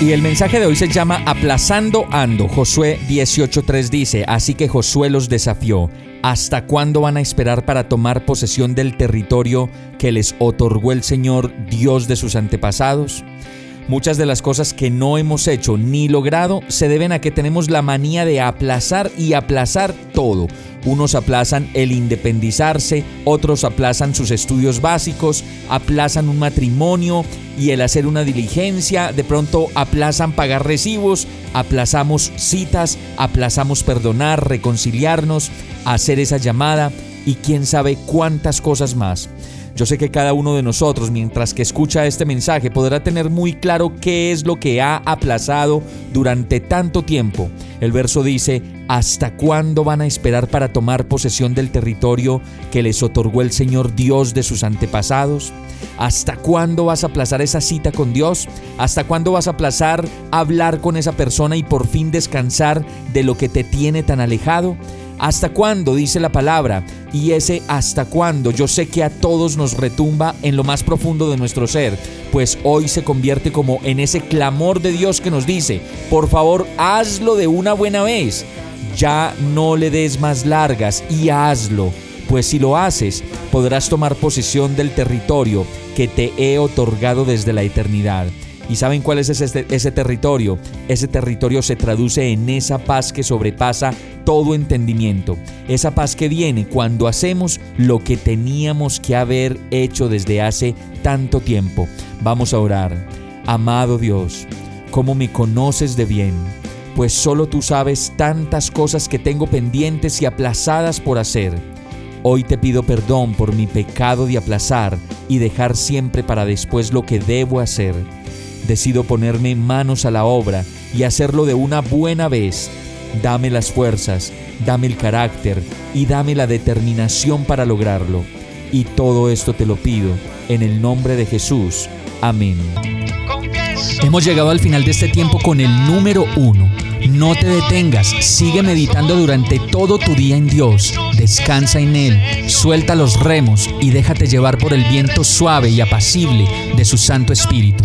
Y el mensaje de hoy se llama Aplazando Ando. Josué 18.3 dice, así que Josué los desafió. ¿Hasta cuándo van a esperar para tomar posesión del territorio que les otorgó el Señor Dios de sus antepasados? Muchas de las cosas que no hemos hecho ni logrado se deben a que tenemos la manía de aplazar y aplazar todo. Unos aplazan el independizarse, otros aplazan sus estudios básicos, aplazan un matrimonio y el hacer una diligencia, de pronto aplazan pagar recibos, aplazamos citas, aplazamos perdonar, reconciliarnos, hacer esa llamada y quién sabe cuántas cosas más. Yo sé que cada uno de nosotros, mientras que escucha este mensaje, podrá tener muy claro qué es lo que ha aplazado durante tanto tiempo. El verso dice, ¿hasta cuándo van a esperar para tomar posesión del territorio que les otorgó el Señor Dios de sus antepasados? ¿Hasta cuándo vas a aplazar esa cita con Dios? ¿Hasta cuándo vas a aplazar hablar con esa persona y por fin descansar de lo que te tiene tan alejado? ¿Hasta cuándo? dice la palabra. Y ese hasta cuándo yo sé que a todos nos retumba en lo más profundo de nuestro ser, pues hoy se convierte como en ese clamor de Dios que nos dice, por favor hazlo de una buena vez, ya no le des más largas y hazlo, pues si lo haces podrás tomar posesión del territorio que te he otorgado desde la eternidad. ¿Y saben cuál es ese, ese, territorio? Ese territorio se traduce en esa paz que sobrepasa todo entendimiento. Esa paz que viene cuando hacemos lo que teníamos que haber hecho desde hace tanto tiempo. Vamos a orar. Amado Dios, ¿cómo me conoces de bien? Pues solo tú sabes tantas cosas que tengo pendientes y aplazadas por hacer. Hoy te pido perdón por mi pecado de aplazar y dejar siempre para después lo que debo hacer. Decido ponerme manos a la obra y hacerlo de una buena vez. Dame las fuerzas, dame el carácter y dame la determinación para lograrlo. Y todo esto te lo pido en el nombre de Jesús. Amén. Hemos llegado al final de este tiempo con el número uno. No te detengas, sigue meditando durante todo tu día en Dios, descansa en Él, suelta los remos y déjate llevar por el viento suave y apacible de su Santo Espíritu.